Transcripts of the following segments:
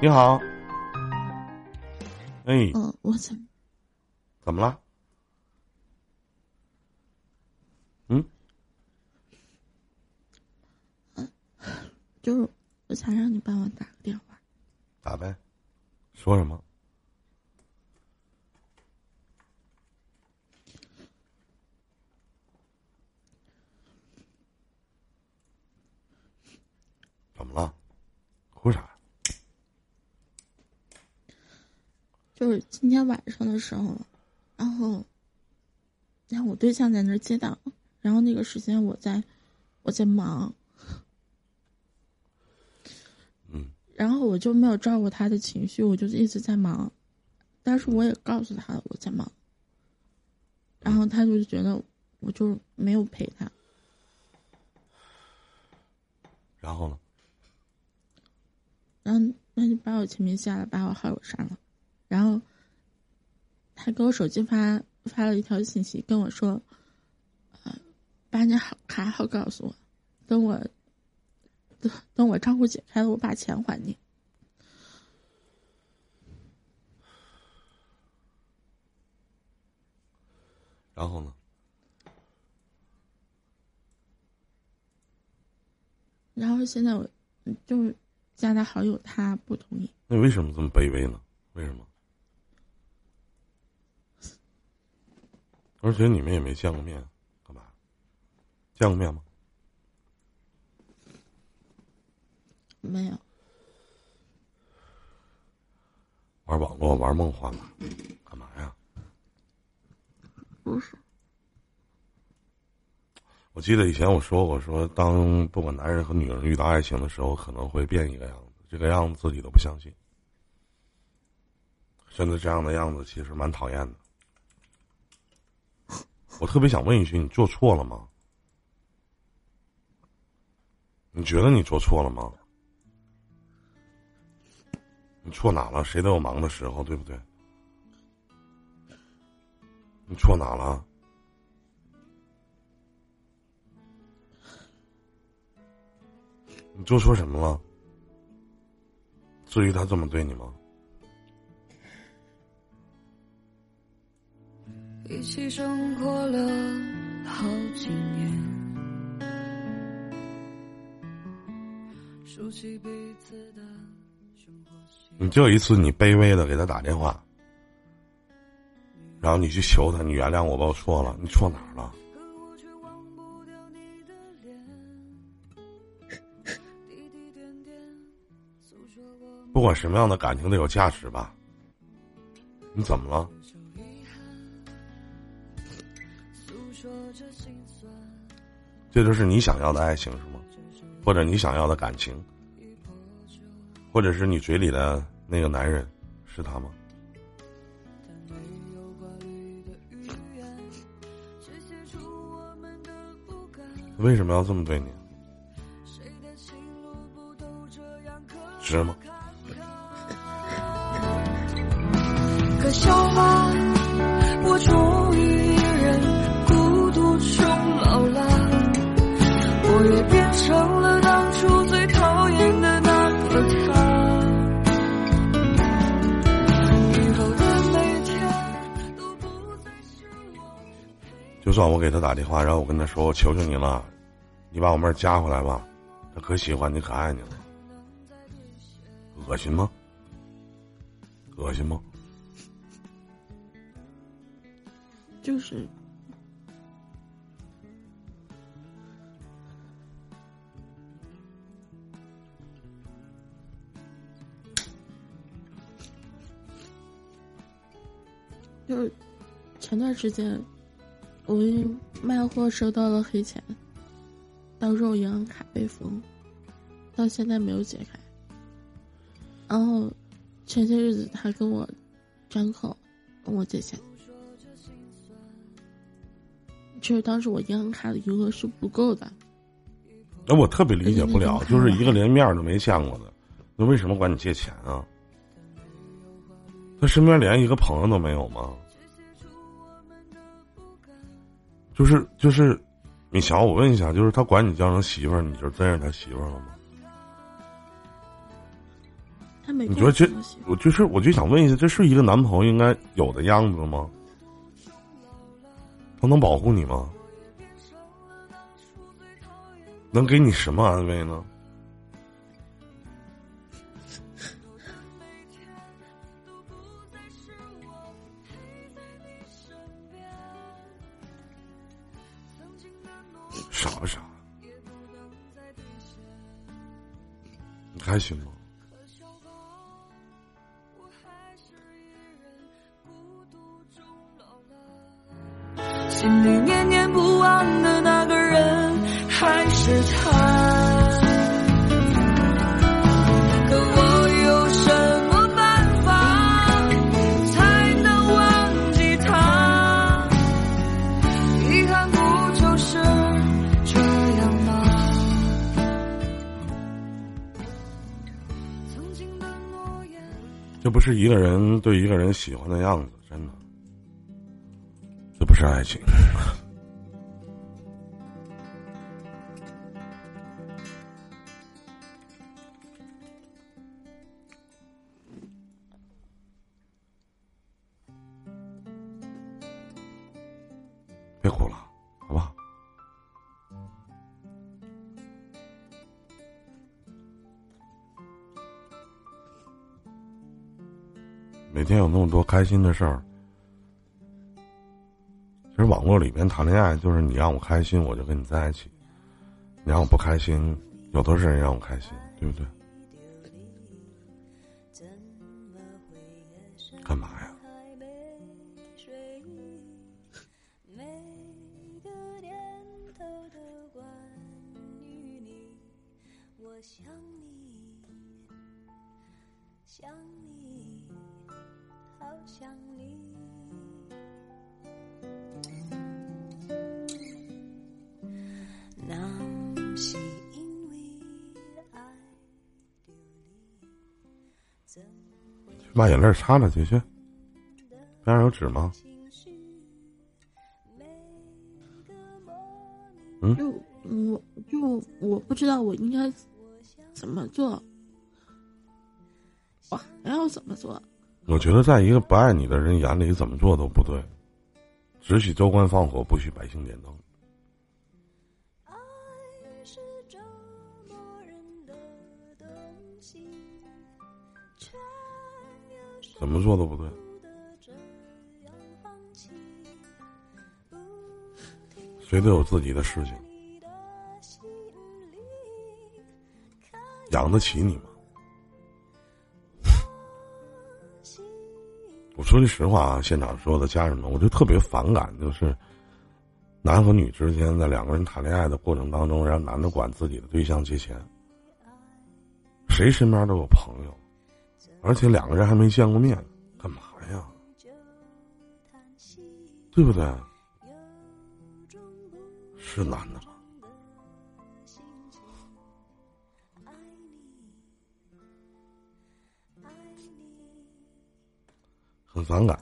你好。哎，嗯，我怎怎么了？嗯，就是我想让你帮我打个电话。打呗，说什么？怎么了？哭啥？就是今天晚上的时候，然后，然后我对象在那儿接档，然后那个时间我在，我在忙，嗯，然后我就没有照顾他的情绪，我就一直在忙，但是我也告诉他我在忙，然后他就觉得我就没有陪他，然后呢？然后那就把我签名下来，把我好友删了。然后，他给我手机发发了一条信息，跟我说：“呃，把你好卡号告诉我，等我等等我账户解开了，我把钱还你。”然后呢？然后现在我就是加他好友，他不同意。那为什么这么卑微呢？为什么？而且你们也没见过面，干嘛？见过面吗？没有。玩网络玩梦幻吗？干嘛呀？不是。我记得以前我说过，说当不管男人和女人遇到爱情的时候，可能会变一个样子，这个样子自己都不相信。真的这样的样子，其实蛮讨厌的。我特别想问一句：你做错了吗？你觉得你做错了吗？你错哪了？谁都有忙的时候，对不对？你错哪了？你做错什么了？至于他这么对你吗？一起生活了好几年，熟悉彼此的生活你就一次，你卑微的给他打电话，然后你去求他，你原谅我吧，我错了，你错哪儿了？不管什么样的感情都有价值吧？你怎么了？这就是你想要的爱情是吗？或者你想要的感情？或者是你嘴里的那个男人，是他吗？为什么要这么对你？值吗？可笑吗？算我给他打电话，然后我跟他说：“我求求你了，你把我妹加回来吧，他可喜欢你，可爱你了。”恶心吗？恶心吗？就是。就是前段时间，我卖货收到了黑钱，到时候银行卡被封，到现在没有解开。然后前些日子他跟我张口问我借钱，其实当时我银行卡的余额是不够的。那我特别理解不了，就是一个连面都没见过的，那为什么管你借钱啊？他身边连一个朋友都没有吗？就是就是，米乔，我问一下，就是他管你叫成媳妇儿，你就真是他媳妇儿了吗？他没你觉得这我就是我就想问一下，这是一个男朋友应该有的样子吗？他能保护你吗？能给你什么安慰呢？还行吗？心里念念不忘的那个人还是他。不是一个人对一个人喜欢的样子，真的，这不是爱情。别哭了，每天有那么多开心的事儿，其实网络里面谈恋爱就是你让我开心，我就跟你在一起；你让我不开心，有的是人让我开心，对不对？把眼泪擦了去去。边上有纸吗？情绪？每个莫名就我就我不知道我应该怎么做，我还要怎么做？我觉得，在一个不爱你的人眼里，怎么做都不对。只许州官放火，不许百姓点灯。怎么做都不对。谁都有自己的事情，养得起你吗？我说句实话啊，现场所有的家人们，我就特别反感，就是男和女之间在两个人谈恋爱的过程当中，让男的管自己的对象借钱。谁身边都有朋友，而且两个人还没见过面，干嘛呀？对不对？是男的吗？很反感。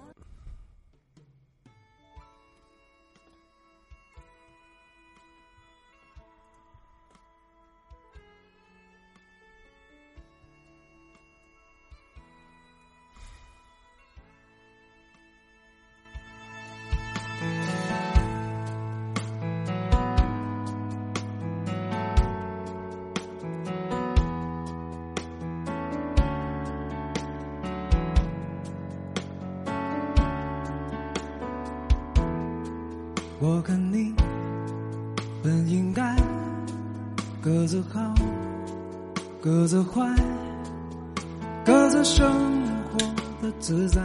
我跟你本应该各自好，各自坏，各自生活的自在，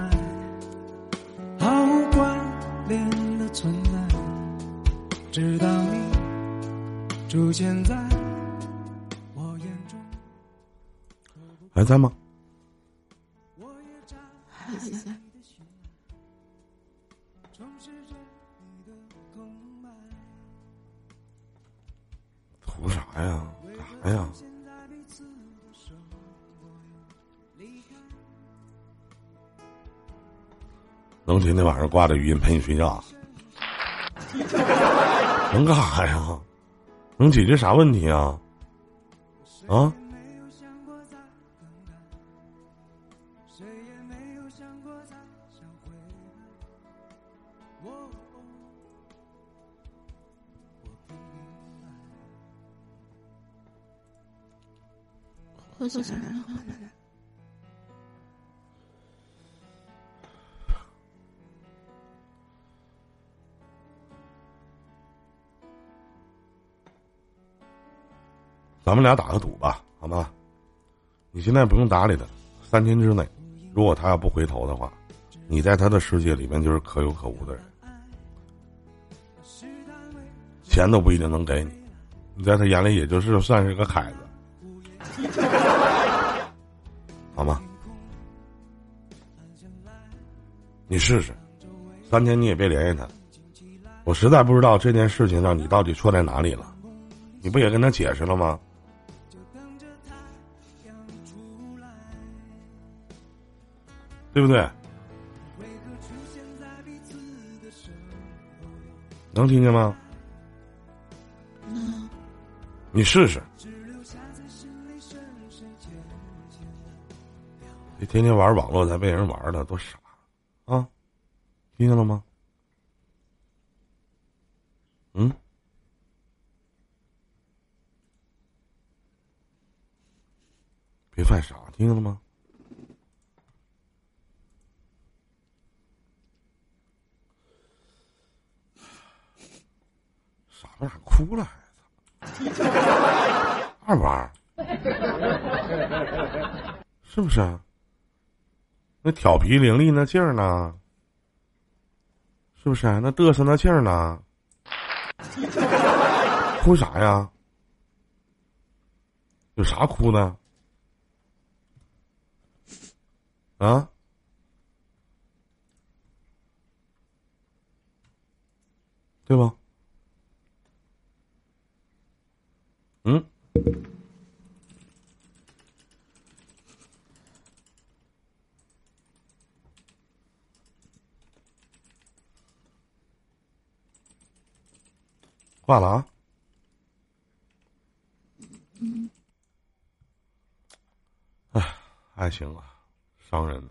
毫无关联的存在。直到你出现在我眼中，还在吗？啥呀？干啥呀？能今天晚上挂着语音陪你睡觉啊？能干啥呀？能解决啥问题啊？啊？回头想想好了。咱们俩打个赌吧，好吗？你现在不用搭理他，三天之内，如果他要不回头的话，你在他的世界里面就是可有可无的人，钱都不一定能给你，你在他眼里也就是算是个凯子，好吗？你试试，三天你也别联系他。我实在不知道这件事情上你到底错在哪里了，你不也跟他解释了吗？对不对？能听见吗？那你试试。天天玩网络才被人玩的，多傻啊！听见了吗？嗯？别犯傻，听见了吗？傻不傻哭了还操！二娃，是不是啊？那调皮伶俐那劲儿呢？是不是？那嘚瑟那劲儿呢？哭啥呀？有啥哭的？啊？对吧？嗯？挂了啊？哎，爱情啊，伤人。